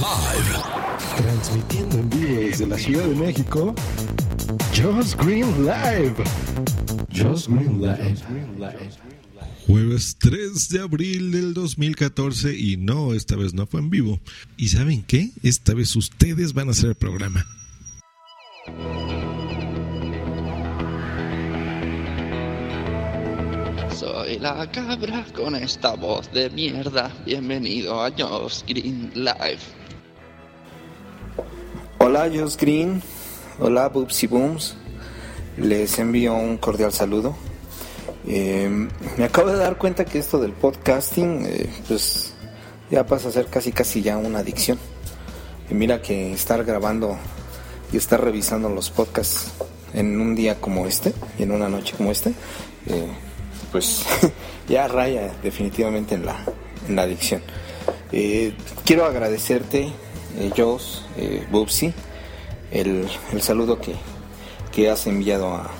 Live. Transmitiendo en vivo desde la Ciudad de México. Joss Green Live. Joss Green Live. Jueves 3 de abril del 2014 y no, esta vez no fue en vivo. ¿Y saben qué? Esta vez ustedes van a hacer el programa. Soy la cabra con esta voz de mierda. Bienvenido a Joss Green Live. Hola, Joss Green. Hola, Boopsy Booms. Les envío un cordial saludo. Eh, me acabo de dar cuenta que esto del podcasting, eh, pues ya pasa a ser casi casi ya una adicción. Y mira que estar grabando y estar revisando los podcasts en un día como este y en una noche como este, eh, pues ya raya definitivamente en la, en la adicción. Eh, quiero agradecerte, eh, Joss, eh, Bubsy, el, el saludo que, que has enviado a,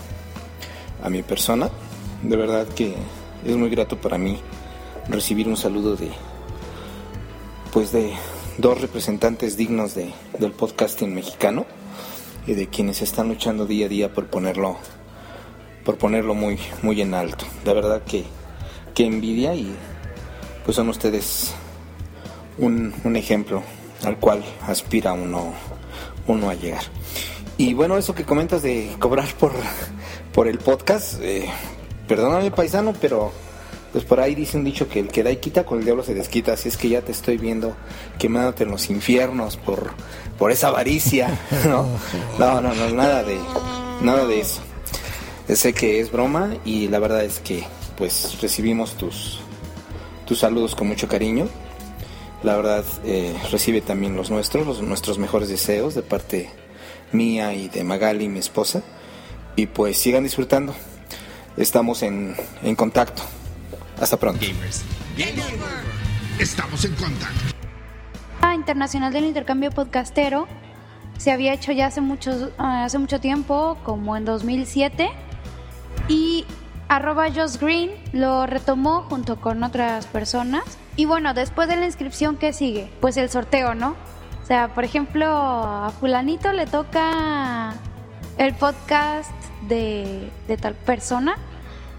a mi persona. De verdad que es muy grato para mí recibir un saludo de pues de dos representantes dignos de, del podcasting mexicano y de quienes están luchando día a día por ponerlo por ponerlo muy muy en alto. De verdad que, que envidia y pues son ustedes un, un ejemplo al cual aspira uno uno a llegar. Y bueno, eso que comentas de cobrar por, por el podcast, eh, perdóname paisano, pero pues por ahí dice un dicho que el que da y quita con el diablo se desquita, así es que ya te estoy viendo quemándote en los infiernos por, por esa avaricia, ¿no? No, no, no, nada de, nada de eso. Sé que es broma y la verdad es que pues recibimos tus, tus saludos con mucho cariño. La verdad eh, recibe también los nuestros, los, nuestros mejores deseos de parte mía y de Magali, mi esposa. Y pues sigan disfrutando. Estamos en, en contacto. Hasta pronto. Estamos en contacto. Internacional del Intercambio Podcastero se había hecho ya hace, mucho, hace mucho tiempo, como en 2007, y arroba Joss Green lo retomó junto con otras personas. Y bueno, después de la inscripción, ¿qué sigue? Pues el sorteo, ¿no? O sea, por ejemplo, a fulanito le toca el podcast de, de tal persona.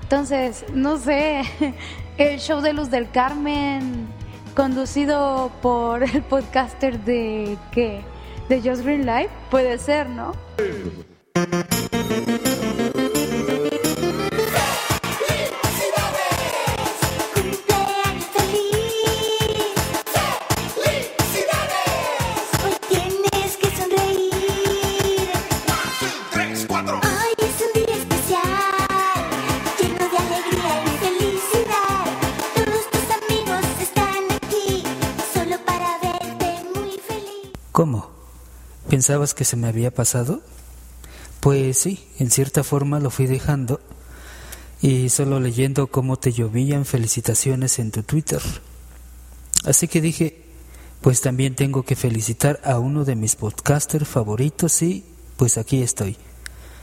Entonces, no sé, el show de Luz del Carmen, conducido por el podcaster de qué? De Just Green Life, puede ser, ¿no? ¿Pensabas que se me había pasado? Pues sí, en cierta forma lo fui dejando y solo leyendo cómo te llovían felicitaciones en tu Twitter. Así que dije, pues también tengo que felicitar a uno de mis podcasters favoritos y pues aquí estoy,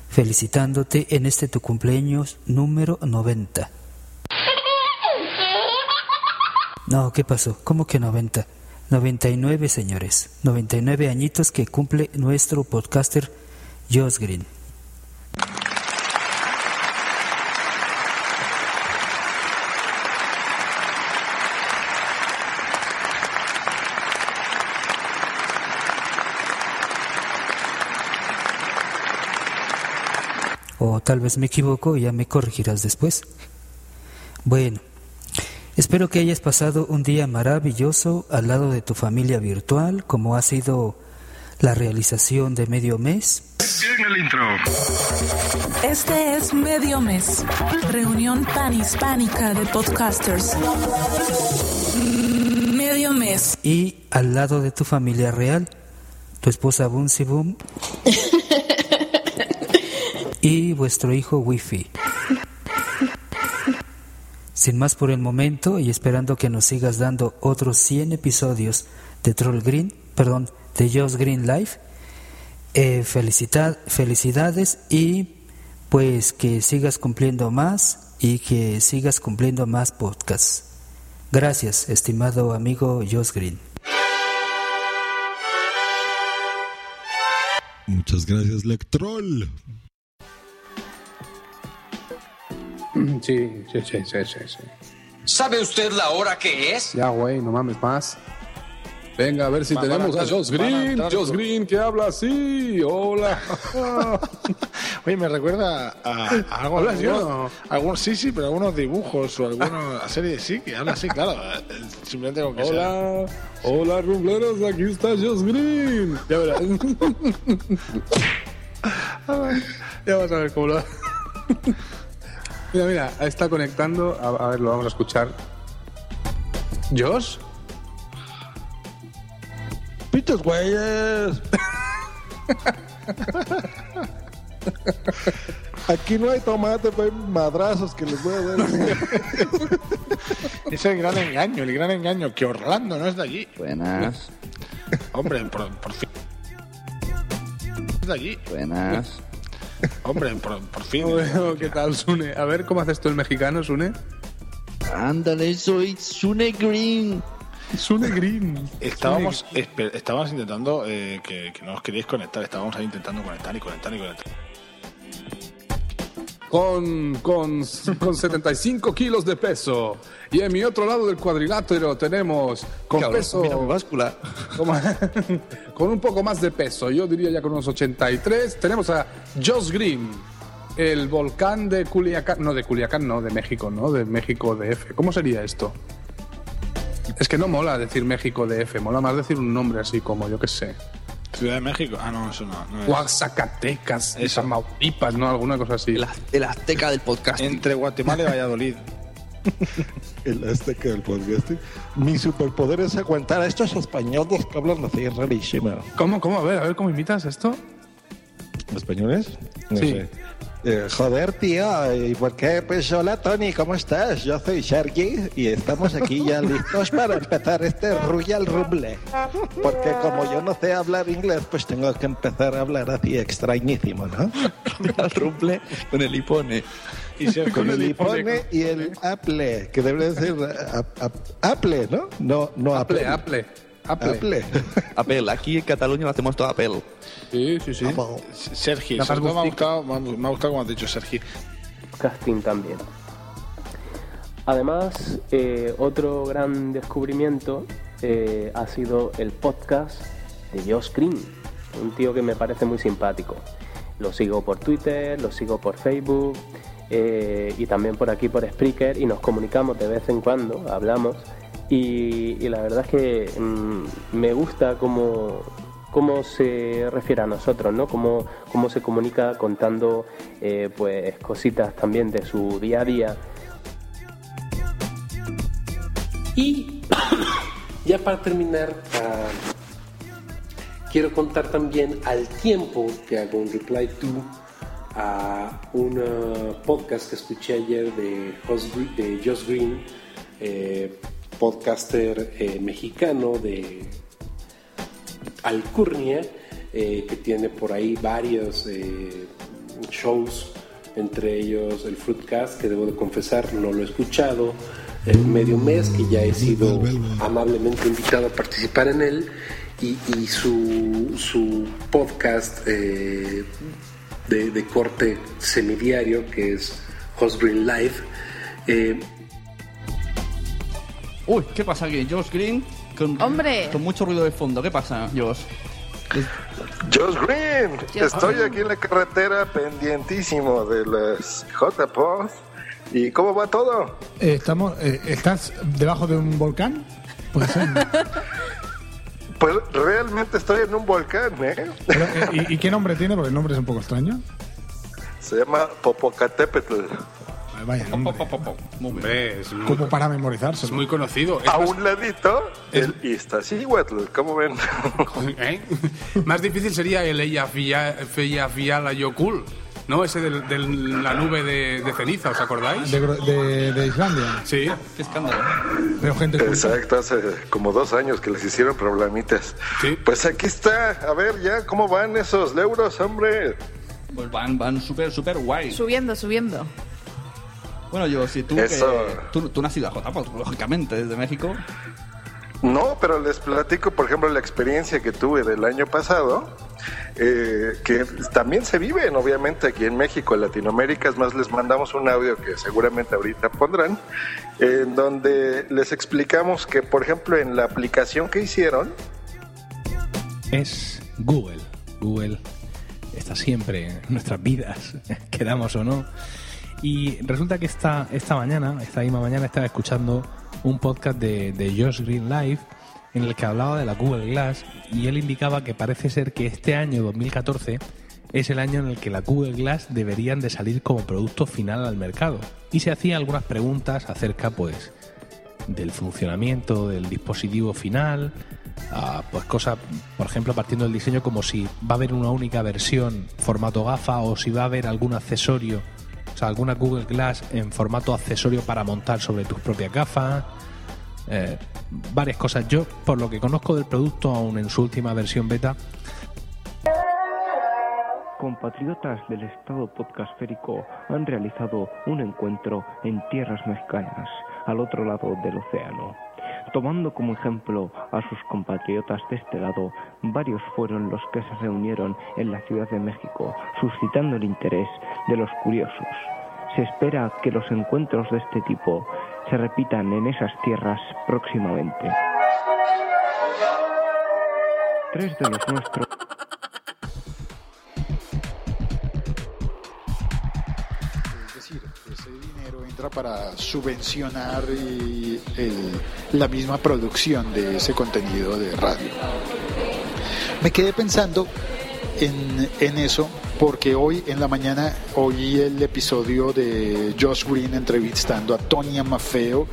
felicitándote en este tu cumpleaños número 90. No, ¿qué pasó? ¿Cómo que 90? 99, señores. 99 añitos que cumple nuestro podcaster Josh Green. O tal vez me equivoco y ya me corregirás después. Bueno, espero que hayas pasado un día maravilloso al lado de tu familia virtual, como ha sido la realización de medio mes. En el intro. Este es Medio Mes, reunión panhispánica de podcasters. Medio Mes. Y al lado de tu familia real, tu esposa Bunsi Boom y vuestro hijo Wifi. Sin más por el momento y esperando que nos sigas dando otros 100 episodios de Troll Green, perdón, de Josh Green Life, eh, felicidades y pues que sigas cumpliendo más y que sigas cumpliendo más podcasts. Gracias, estimado amigo Josh Green. Muchas gracias, Lectrol. Sí, sí, sí, sí, sí, sí. ¿Sabe usted la hora que es? Ya, güey, no mames más. Venga, a ver si Van- tenemos van a a Josh a Green. entrar- Josh Green que habla así. Hola. Oye, me recuerda a, a algo. ¿Hablas yo algunos- no? algunos- sí, sí, pero algunos dibujos o alguna serie sí, que habla así, claro. Simplemente con que sea. Hola. Hola, rumbleros. Aquí está Josh Green. Ya verás. ya vas a ver cómo lo Mira, mira, está conectando. A, a ver, lo vamos a escuchar. ¿Josh? ¡Pitos, güeyes! Aquí no hay tomate, pero hay madrazos que les voy a dar. Ese es el gran engaño, el gran engaño, que Orlando no es de allí. Buenas, Hombre, por, por fin. Es de allí. buenas. Hombre, por, por fin. Bueno, ¿Qué tal, Sune? A ver, ¿cómo haces tú el mexicano, Sune? Ándale, soy Sune Green. Sune Green. Estábamos, estábamos intentando eh, que, que no os queríais conectar. Estábamos ahí intentando conectar y conectar y conectar. Con, con, con 75 kilos de peso. Y en mi otro lado del cuadrilátero tenemos con peso. báscula. con un poco más de peso, yo diría ya con unos 83. Tenemos a Josh Green, el volcán de Culiacán. No, de Culiacán, no, de México, ¿no? De México DF. ¿Cómo sería esto? Es que no mola decir México DF, mola más decir un nombre así como, yo qué sé. Ciudad de México. Ah, no, eso no. no es. Oaxacatecas, Eso. Tamaulipas, ¿no? Alguna cosa así. El, az- el azteca del podcast. Entre Guatemala y Valladolid. El azteca del podcasting. Mi superpoder es aguantar a estos españoles que hablan así rarísimo. ¿Cómo, cómo? A ver, a ver, ¿cómo imitas esto? ¿Españoles? No Sí. sé. Eh, joder, tío, ¿y por qué? Pues hola, Tony, ¿cómo estás? Yo soy Sergi y estamos aquí ya listos para empezar este Royal Rumble. Porque como yo no sé hablar inglés, pues tengo que empezar a hablar así extrañísimo, ¿no? Al rumble con el hipone. Y Con el iPhone y el Apple, que debe ser ap- ap- Apple, ¿no? No, no Apple, Apple. Apple. Apple. Apple. Apple, aquí en Cataluña lo hacemos todo Apple. Sí, sí, sí. Sergi, me ha gustado, me ha- me ha gustado como has dicho, Sergi. casting también. Además, eh, otro gran descubrimiento eh, ha sido el podcast de Josh Green, un tío que me parece muy simpático. Lo sigo por Twitter, lo sigo por Facebook eh, y también por aquí por Spreaker y nos comunicamos de vez en cuando, hablamos. Y, la verdad es que mm, me gusta cómo, cómo se refiere a nosotros, ¿no? Cómo, cómo se comunica contando eh, pues cositas también de su día a día. Y ya para terminar, ah, quiero contar también al tiempo que hago un reply to a un ah, podcast que escuché ayer de Josh Green, eh, podcaster eh, mexicano de Alcurnia, eh, que tiene por ahí varios eh, shows, entre ellos el Fruitcast, que debo de confesar no lo he escuchado, el medio mes, que ya he sido amablemente invitado a participar en él, y, su, su podcast de, corte semidiario, que es Host Live. Uy, ¿qué pasa aquí? Josh Green con, Hombre. con mucho ruido de fondo. ¿Qué pasa, Josh? Josh Green, Josh estoy aquí en la carretera pendientísimo de las J-Pod. ¿Y cómo va todo? Eh, estamos, eh, ¿Estás debajo de un volcán? Puede ser. Pues realmente estoy en un volcán, ¿eh? Pero, eh, ¿y, y qué nombre tiene? Porque el nombre es un poco extraño. Se llama Popocatépetl. Ay, Vaya nombre. Hombre, es muy, Como para memorizarse. es muy conocido. Es A más, un ladito, el Iztaccíhuatl. ¿Cómo ven? ¿eh? Más difícil sería el Eyjafjallajökull, Yokul, ¿no? Ese de, la nube de, de ceniza, ¿os acordáis? De, de- de Islandia. Sí. Qué escándalo. Pero gente culta. Exacto, hace como dos años que les hicieron problemitas. Pues aquí está. A ver ya, ¿cómo van esos euros, hombre? Pues van, van súper, súper guay. Subiendo, subiendo. Bueno, yo, si tú, Eso. que, tú, ido a J, pues, lógicamente, desde México. No, pero les platico, por ejemplo, la experiencia que tuve del año pasado, eh, que también se viven, obviamente, aquí en México, en Latinoamérica. Es más, les mandamos un audio que seguramente ahorita pondrán, en donde les explicamos que, por ejemplo, en la aplicación que hicieron, es Google. Google está siempre en nuestras vidas, queramos o no. Y resulta que esta, esta mañana, esta misma mañana, estaba escuchando un podcast de, Josh Green Live en el que hablaba de la Google Glass y él indicaba que parece ser que este año 2014 es el año en el que la Google Glass deberían de salir como producto final al mercado. Y se hacía algunas preguntas acerca pues del funcionamiento del dispositivo final, ah, pues cosas, por ejemplo, partiendo del diseño como si va a haber una única versión formato gafa o si va a haber algún accesorio, alguna Google Glass en formato accesorio para montar sobre tus propias gafas, eh, varias cosas. Yo, por lo que conozco del producto, aún en su última versión beta, Compatriotas del Estado podcastférico han realizado un encuentro en tierras mexicanas, al otro lado del océano. Tomando como ejemplo a sus compatriotas de este lado, varios fueron los que se reunieron en la Ciudad de México, suscitando el interés de los curiosos. Se espera que los encuentros de este tipo se repitan en esas tierras próximamente. Tres de los nuestros para subvencionar la misma producción de ese contenido de radio. Me quedé pensando en, eso porque hoy en la mañana oí el episodio de Josh Green entrevistando a Tonya Maffeo,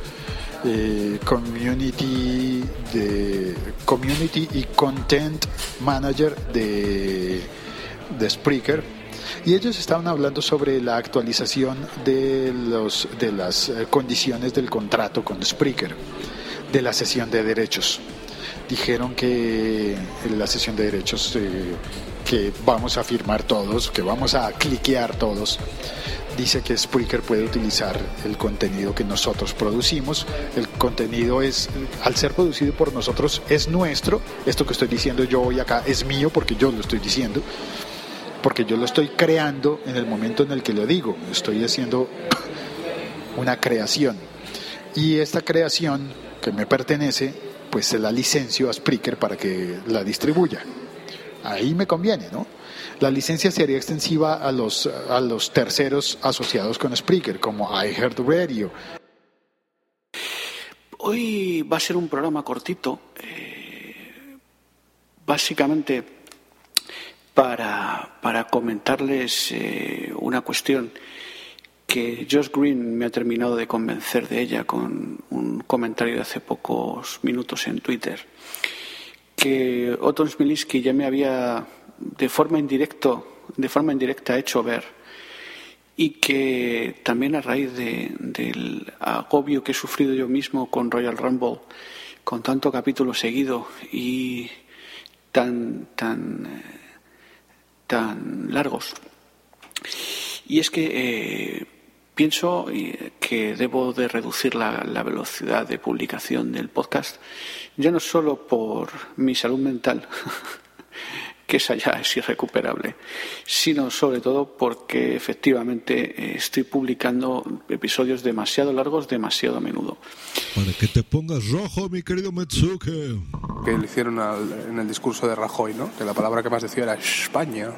eh, community, community y content manager de, de Spreaker. Y ellos estaban hablando sobre la actualización de, los, de las eh, condiciones del contrato con Spreaker, de la sesión de derechos. Dijeron que la sesión de derechos eh, que vamos a firmar todos, que vamos a cliquear todos, dice que Spreaker puede utilizar el contenido que nosotros producimos. El contenido es, al ser producido por nosotros, es nuestro. Esto que estoy diciendo yo hoy acá es mío porque yo lo estoy diciendo porque yo lo estoy creando en el momento en el que lo digo, estoy haciendo una creación. Y esta creación que me pertenece, pues se la licencio a Spreaker para que la distribuya. Ahí me conviene, ¿no? La licencia sería extensiva a los, a los terceros asociados con Spreaker, como iHeartRadio. Hoy va a ser un programa cortito, eh, básicamente para, para comentarles eh, una cuestión que Josh Green me ha terminado de convencer de ella con un comentario de hace pocos minutos en Twitter, que Otto Smilinski ya me había de forma indirecto, de forma indirecta hecho ver y que también a raíz de- del agobio que he sufrido yo mismo con Royal Rumble, con tanto capítulo seguido y tan tan eh, tan largos. Y es que eh, pienso eh, que debo de reducir la, la velocidad de publicación del podcast, ya no solo por mi salud mental, que esa ya es irrecuperable, sino sobre todo porque efectivamente eh, estoy publicando episodios demasiado largos, demasiado a menudo. Para que te pongas rojo, mi querido Metsuke. que le hicieron al- en el discurso de Rajoy, ¿no? Que la palabra que más decía era España.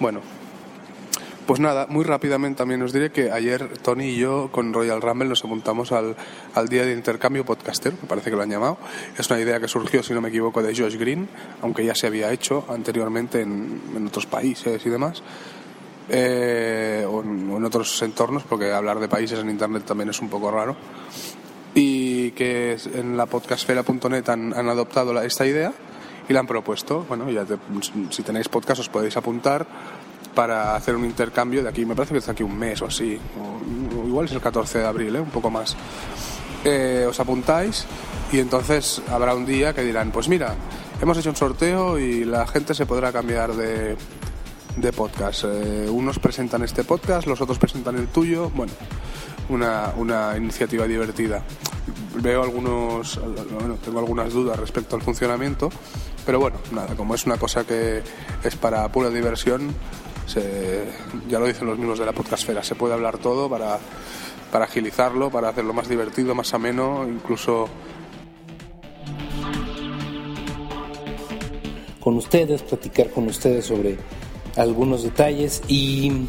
Bueno, pues nada, muy rápidamente también os diré que ayer Tony y yo con Royal Rumble nos apuntamos al, al día de intercambio podcastero, me parece que lo han llamado. Es una idea que surgió, si no me equivoco, de Josh Green, aunque ya se había hecho anteriormente en, en otros países y demás. eh, o, en, otros entornos, porque hablar de países en Internet también es un poco raro. Y que en la podcastfera.net han, han adoptado la- esta idea y la han propuesto. Bueno, ya te- si tenéis podcast os podéis apuntar para hacer un intercambio de aquí, me parece que es aquí un mes o así, o igual es el 14 de abril, ¿eh? un poco más. Eh, os apuntáis y entonces habrá un día que dirán, pues mira, hemos hecho un sorteo y la gente se podrá cambiar de, de podcast. Eh, unos presentan este podcast, los otros presentan el tuyo. Bueno, una, una iniciativa divertida. veo algunos, bueno, tengo algunas dudas respecto al funcionamiento, pero bueno, nada, como es una cosa que es para pura diversión, ya lo dicen los mismos de la podcastfera, se puede hablar todo para, para agilizarlo, para hacerlo más divertido, más ameno, incluso con ustedes, platicar con ustedes sobre algunos detalles y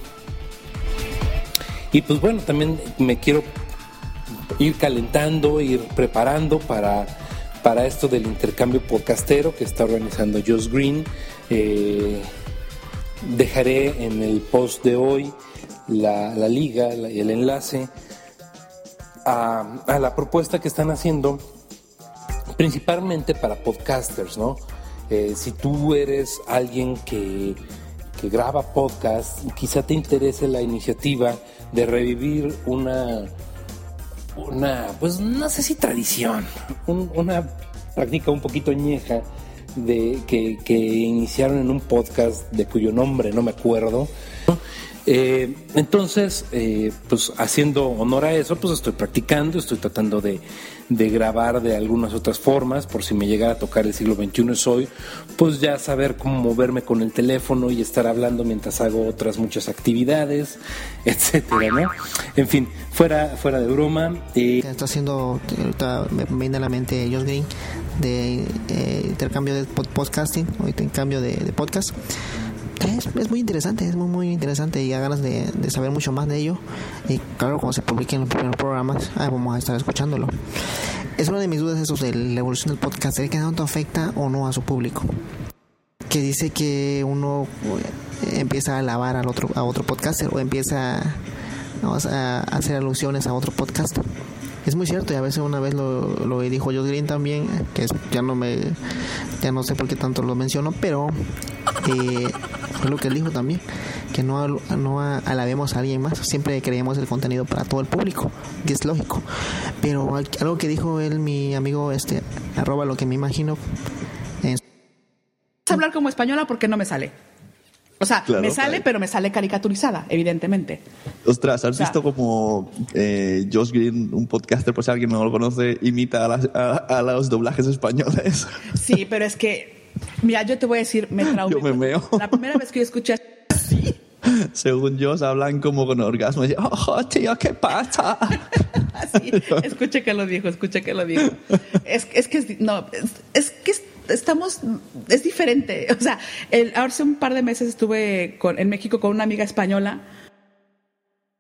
y pues bueno, también me quiero ir calentando, ir preparando para, para esto del intercambio podcastero que está organizando Josh Green. Eh, dejaré en el post de hoy la, la liga, la- el enlace a, la propuesta que están haciendo principalmente para podcasters, ¿no? Eh, si tú eres alguien que, que graba podcast, quizá te interese la iniciativa de revivir una, una pues no sé si tradición, un- una práctica un poquito ñeja de, que, que iniciaron en un podcast de cuyo nombre no me acuerdo. Eh, entonces, eh, pues haciendo honor a eso, pues estoy practicando, estoy tratando de, de grabar de algunas otras formas, por si me llegara a tocar el siglo XXI es hoy, pues ya saber cómo moverme con el teléfono y estar hablando mientras hago otras muchas actividades, etcétera, ¿no? En fin, fuera, fuera de broma. eh, Está haciendo, me viene a la mente Josh Green de eh, intercambio de pod- podcasting o intercambio de, de podcast. Es, es muy interesante, es muy muy interesante y da ganas de, de saber mucho más de ello. Y claro, cuando se publiquen los primeros programas, vamos a estar escuchándolo. Es una de mis dudas eso de la evolución del podcast, ¿qué tanto afecta o no a su público? Que dice que uno eh, empieza a alabar al otro, a otro podcaster o empieza vamos a hacer alusiones a otro podcast. Es muy cierto y a veces una vez lo, lo dijo Josh Green también, que es- ya no me ya no sé por qué tanto lo menciono, pero eh, fue lo que él dijo también, que no, no alabemos a alguien más, siempre creemos el contenido para todo el público, que es lógico. Pero al- algo que dijo él, mi amigo, este, arroba lo que me imagino, en hablar como española porque no me sale. O sea, Claro, me sale, claro. pero me sale caricaturizada, evidentemente. Ostras, ¿has O sea- visto como eh, Josh Green, un podcaster, por si alguien no lo conoce, imita a, las- a- a los doblajes españoles? Sí, pero es que, mira, yo te voy a decir, me traumé. Yo me meo. La primera vez que yo escuché Según Josh, hablan como con orgasmo. Y ¡Oh, tío, qué pasa! así, escuche que lo dijo, escuche que lo dijo. Es, es que, no, es, es que estamos, es diferente. O sea, el, hace un par de meses estuve con, en México con una amiga española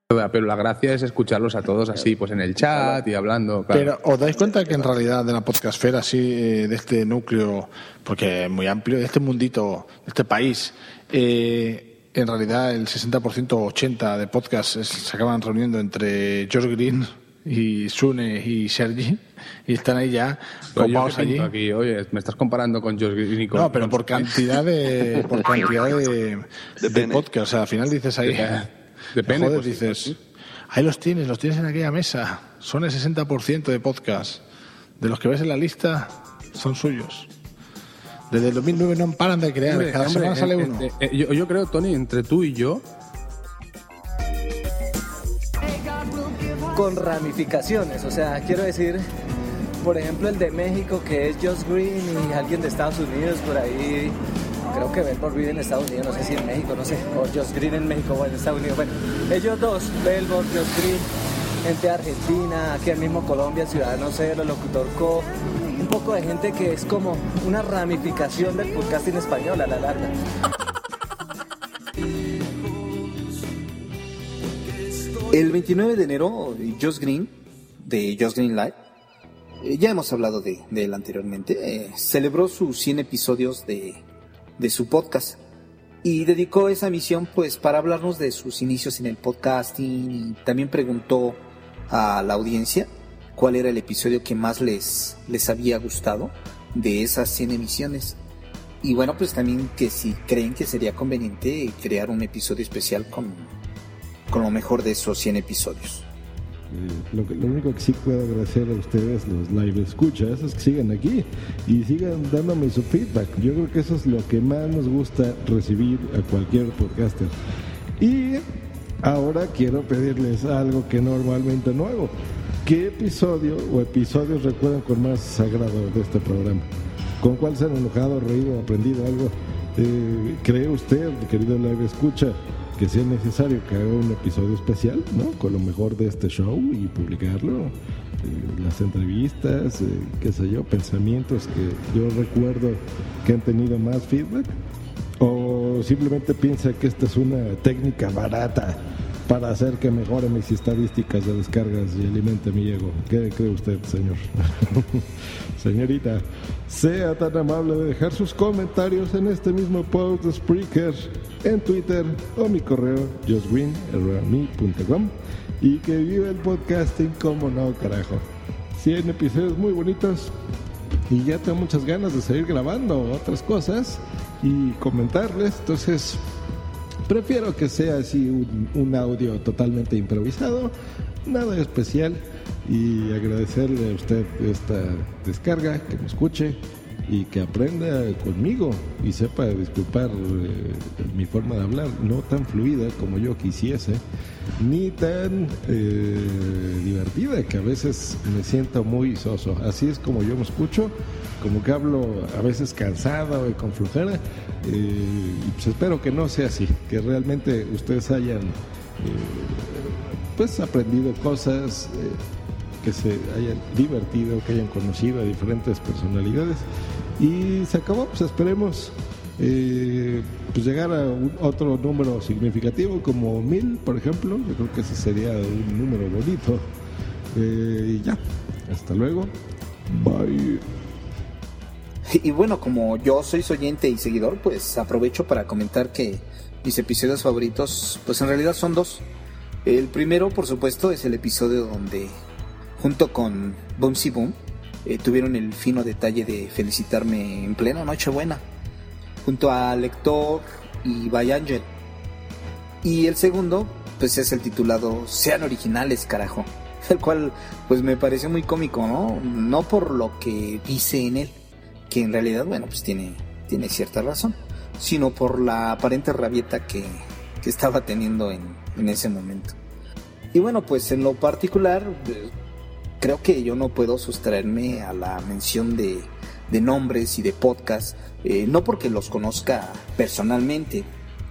Pero la gracia es escucharlos a todos así, pues en el chat y hablando. claro. Pero os dais cuenta que en realidad de la podcastfera, así, eh, de este núcleo, porque es muy amplio, de este mundito, de este país, eh, en realidad el 60% o 80% de podcasts se acaban reuniendo entre George Green y Sune y Sergi y están ahí ya copados allí. aquí, oye, me estás comparando con George Green y con- No, pero por cantidad de, por cantidad de, de podcast. O sea, al final dices ahí. De pene, joder, pues, dices. Ahí los tienes, los tienes en aquella mesa. Son el 60% de podcast. De los que ves en la lista, son suyos. Desde el 2009 no paran de crear. Hombre, Cada hombre, semana sale eh, uno. eh, eh, yo, yo creo, Tony, entre tú y yo, con ramificaciones. O sea, quiero decir, por ejemplo, el de México, que es Josh Green, y alguien de Estados Unidos por ahí. Creo que Belmont vive en Estados Unidos, no sé si en México, no sé. O Josh Green en México o en Estados Unidos. Bueno, ellos dos, Belmont, Josh Green, gente de Argentina, aquí el mismo Colombia, Ciudadano Cero, Locutor Co. Un poco de gente que es como una ramificación del podcasting español a la larga. El 29 de enero, Josh Green, de Josh Green Live, eh, ya hemos hablado de, él anteriormente, eh, celebró sus 100 episodios de, de su podcast y dedicó esa misión pues para hablarnos de sus inicios en el podcasting y también preguntó a la audiencia cuál era el episodio que más les, les había gustado de esas 100 emisiones. Y bueno, pues también que si creen que sería conveniente crear un episodio especial con, con lo mejor de esos 100 episodios. Eh, Lo, que- lo único que sí puedo agradecer a ustedes, los live escuchas, es que sigan aquí y sigan dándome su feedback. Yo creo que eso es lo que más nos gusta recibir a cualquier podcaster. Y ahora quiero pedirles algo que normalmente no hago, ¿qué episodio o episodios recuerdan con más sagrado de este programa? ¿Con cuál se han enojado, reído, aprendido algo? Eh, ¿Cree usted, querido live escucha, que sea necesario que haga un episodio especial, ¿no? Con lo mejor de este show y publicarlo. Eh, las entrevistas, eh, qué sé yo, pensamientos que yo recuerdo que han tenido más feedback. O simplemente piensa que esta es una técnica barata para hacer que mejore mis estadísticas de descargas y alimente mi ego. ¿Qué cree usted, señor? Señorita, sea tan amable de dejar sus comentarios en este mismo post de Spreaker, en Twitter o mi correo justgreen.com y que viva el podcasting como no, carajo. 100 episodios muy bonitos y ya tengo muchas ganas de seguir grabando otras cosas y comentarles, entonces Prefiero que sea así un, audio totalmente improvisado, nada especial y agradecerle a usted esta descarga, que me escuche y que aprenda conmigo y sepa disculpar eh, mi forma de hablar, no tan fluida como yo quisiese, ni tan eh, divertida que a veces me siento muy soso. Así es como yo me escucho, como que hablo a veces cansado y con flujera. Eh, pues espero que no sea así, que realmente ustedes hayan pues aprendido cosas que se hayan divertido, que hayan conocido a diferentes personalidades. Y se acabó, pues esperemos eh, pues llegar a otro número significativo como mil, por ejemplo. Yo creo que ese sería un número bonito. Eh, y ya, hasta luego. Bye. Y bueno, como yo soy oyente y seguidor, pues aprovecho para comentar que mis episodios favoritos, pues en realidad son dos. El primero, por supuesto, es el episodio donde junto con Boomsy Boom, eh, tuvieron el fino detalle de felicitarme en plena Nochebuena, junto a Lector y By Angel. Y el segundo, pues es el titulado Sean originales, carajo. El cual, pues me pareció muy cómico, ¿no? No por lo que dice en él, que en realidad, bueno, pues tiene, tiene cierta razón, sino por la aparente rabieta que, que estaba teniendo en, en ese momento. Y bueno, pues en lo particular, creo que yo no puedo sustraerme a la mención de, de nombres y de podcasts, eh, no porque los conozca personalmente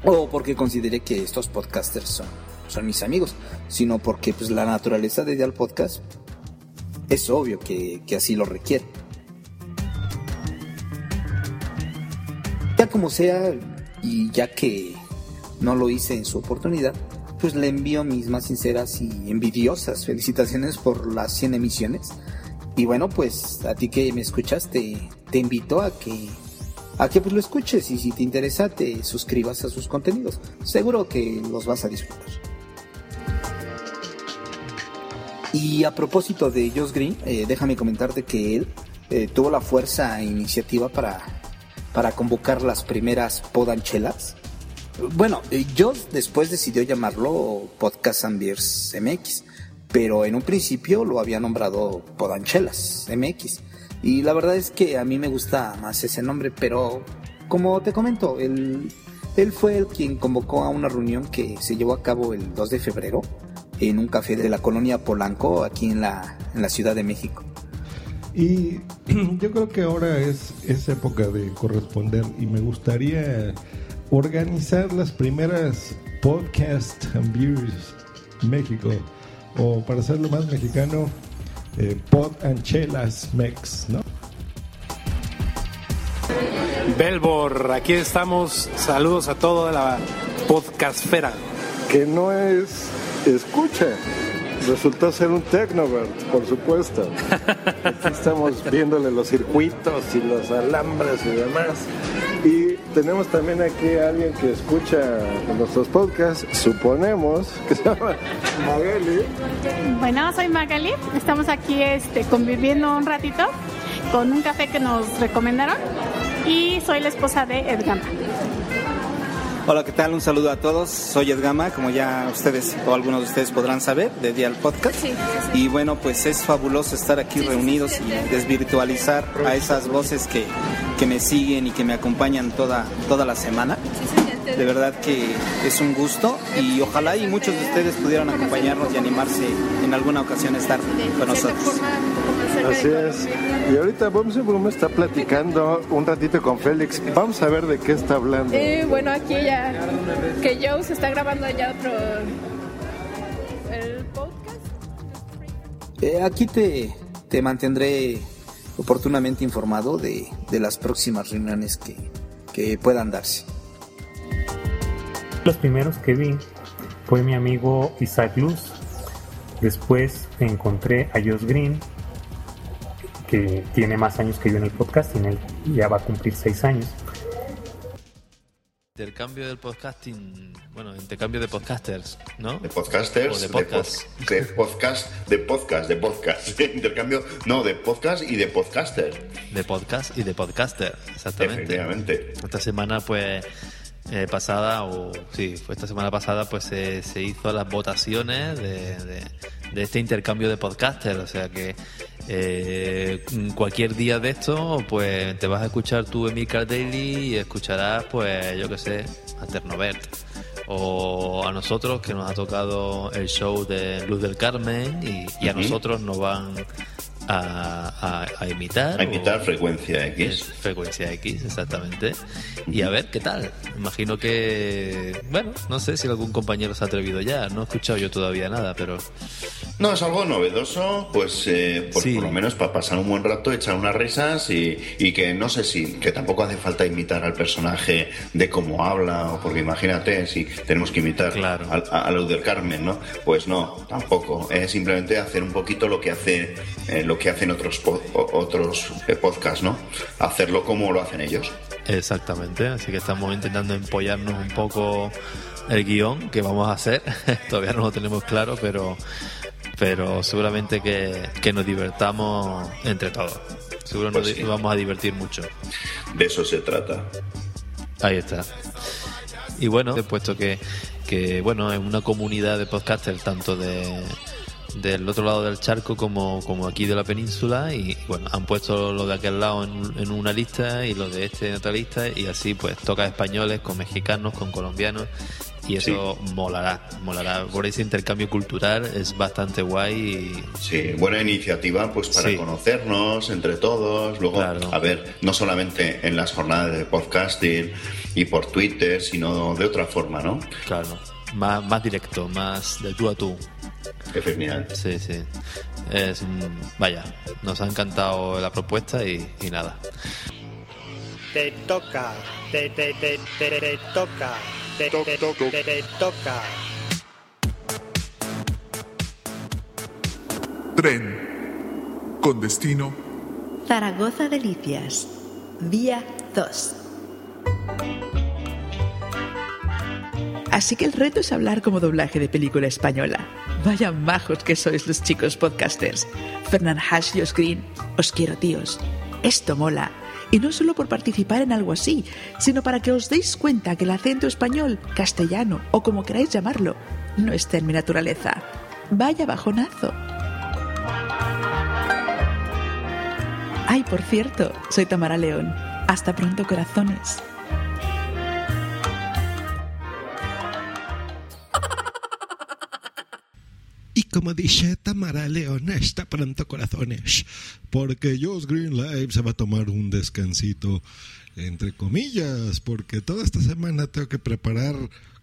o porque considere que estos podcasters son, son mis amigos, sino porque pues, la naturaleza de Ideal Podcast es obvio que, que así lo requiere. Como sea, y ya que no lo hice en su oportunidad, pues le envío mis más sinceras y envidiosas felicitaciones por las 100 emisiones. Y bueno, pues a ti que me escuchas, te, te invito a que, a que pues lo escuches y si te interesa te suscribas a sus contenidos. Seguro que los vas a disfrutar. Y a propósito de Josh Green, eh, déjame comentarte que él eh, tuvo la fuerza e iniciativa para, para convocar las primeras podanchelas bueno, yo después decidió llamarlo Podcast and Beers MX, pero en un principio lo había nombrado Podanchelas MX. Y la verdad es que a mí me gusta más ese nombre, pero como te comento, él, él fue el quien convocó a una reunión que se llevó a cabo el 2 de febrero en un café de la colonia Polanco, aquí en la Ciudad de México. Y yo creo que ahora es, es época de corresponder y me gustaría organizar las primeras podcast and beers México o para hacerlo más mexicano eh, pod and chelas mex no Belbor aquí estamos. Saludos a toda la podcastfera. Que no es escucha resultó ser un Tecnovert, por supuesto. Estamos viéndole los circuitos y los alambres y demás. Y tenemos también aquí a alguien que escucha nuestros podcasts, suponemos, que se llama Magali. Bueno, soy Magali. Estamos aquí este, conviviendo un ratito con un café que nos recomendaron y soy la esposa de Edgama. Hola, ¿qué tal? Un saludo a todos. Soy Edgama, como ya ustedes o algunos de ustedes podrán saber, de Dial Podcast. Sí, Y bueno, pues es fabuloso estar aquí reunidos y desvirtualizar a esas voces que, que me siguen y que me acompañan toda, toda la semana. De verdad que es un gusto y ojalá y muchos de ustedes pudieran acompañarnos y animarse en alguna ocasión a estar con nosotros. Así es. Y ahorita Boom Boom está platicando un ratito con Félix. Vamos a ver de qué está hablando. Eh, bueno, aquí ya que Joe se está grabando ya otro el podcast. Eh, aquí te, te mantendré oportunamente informado de, de las próximas reuniones que, que puedan darse. Los primeros que vi fue mi amigo Isaac Luz. Después encontré a Josh Green, que tiene más años que yo en el podcasting. Él ya va a cumplir seis años. Intercambio del podcasting, bueno, intercambio de podcasters, ¿no? De podcasters, O de de, podcast. pod- de podcast, de podcast, de podcast. Intercambio, no, de podcast y de podcaster. De podcast y de podcaster, exactamente. Efectivamente. Esta semana, pues, eh, pasada, o sí, fue esta semana pasada, pues se, se hizo las votaciones de, de- de este intercambio de podcaster. O sea que eh, cualquier día de esto, pues te vas a escuchar tu Emilcar Daily y escucharás, pues, yo qué sé, a Ternobert. O a nosotros, que nos ha tocado el show de Luz del Carmen, y, y a nosotros nos van a, a- a imitar. A imitar o- frecuencia X. frecuencia X, exactamente. Y a ver qué tal. Imagino que. Bueno, no sé si algún compañero se ha atrevido ya. No he escuchado yo todavía nada, pero. No, es algo novedoso, pues, eh, pues por lo menos para pasar un buen rato, echar unas risas y, y que no sé si, que tampoco hace falta imitar al personaje de cómo habla, o porque imagínate si tenemos que imitar al- a, a Luz del Carmen, ¿no? Pues no, tampoco. Es simplemente hacer un poquito lo que hace, eh, lo que hacen otros po- otros eh, podcasts, ¿no? Hacerlo como lo hacen ellos. Exactamente. Así que estamos intentando empollarnos un poco el guion que vamos a hacer. todavía no lo tenemos claro, pero. Pero seguramente que, que nos divertamos entre todos. Seguro nos Pues di- sí. nos vamos a divertir mucho. De eso se trata. Ahí está. Y bueno, he puesto que, que bueno, es una comunidad de podcasters tanto de del otro lado del charco como, como aquí de la península y bueno, han puesto lo de aquel lado en, en una lista y lo de este en otra lista y así pues toca españoles con mexicanos, con colombianos y eso molará, molará. Por ese intercambio cultural es bastante guay y Sí, buena iniciativa pues para Sí. conocernos entre todos. Luego, a ver, no solamente en las jornadas de podcasting y por Twitter, sino de otra forma, ¿no? Claro, más, más directo, más de tú a tú. Efectivamente. Sí, sí. Es, vaya, nos ha encantado la propuesta y, y nada. Te toca, te, te, te, te, te toca, te, te, te, te, te toca. Tren. Con destino. Zaragoza Delicias. Vía 2. Así que el reto es hablar como doblaje de película española. Vaya majos que sois los chicos podcasters. Fernand Hash y Green, os quiero tíos. Esto mola. Y no solo por participar en algo así, sino para que os deis cuenta que el acento español, castellano o como queráis llamarlo, no está en mi naturaleza. Vaya bajonazo. Ay, por cierto, soy Tamara León. Hasta pronto, corazones. Y como dice Tamara León, está pronto corazones, porque Josh Green Live se va a tomar un descansito, entre comillas, porque toda esta semana tengo que preparar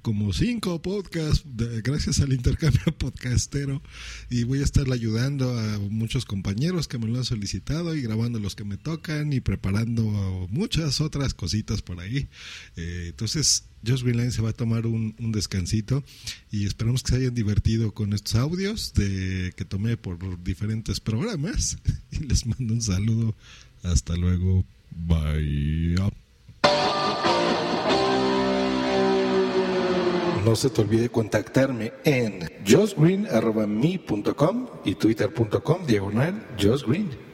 como cinco podcasts gracias al intercambio podcastero y voy a estar ayudando a muchos compañeros que me lo han solicitado y grabando los que me tocan y preparando muchas otras cositas por ahí. Eh, entonces, Josh Greenline se va a tomar un, descansito y esperamos que se hayan divertido con estos audios de que tomé por diferentes programas les mando un saludo. Hasta luego. Bye. No se te olvide contactarme en josgreen.me.com y twitter.com diagonal josgreen.